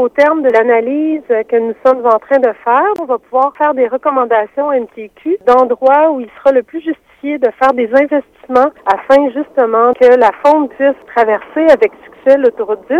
au terme de l'analyse que nous sommes en train de faire, on va pouvoir faire des recommandations MTQ d'endroits où il sera le plus justifié de faire des investissements afin justement que la faune puisse traverser avec succès l'autoroute 10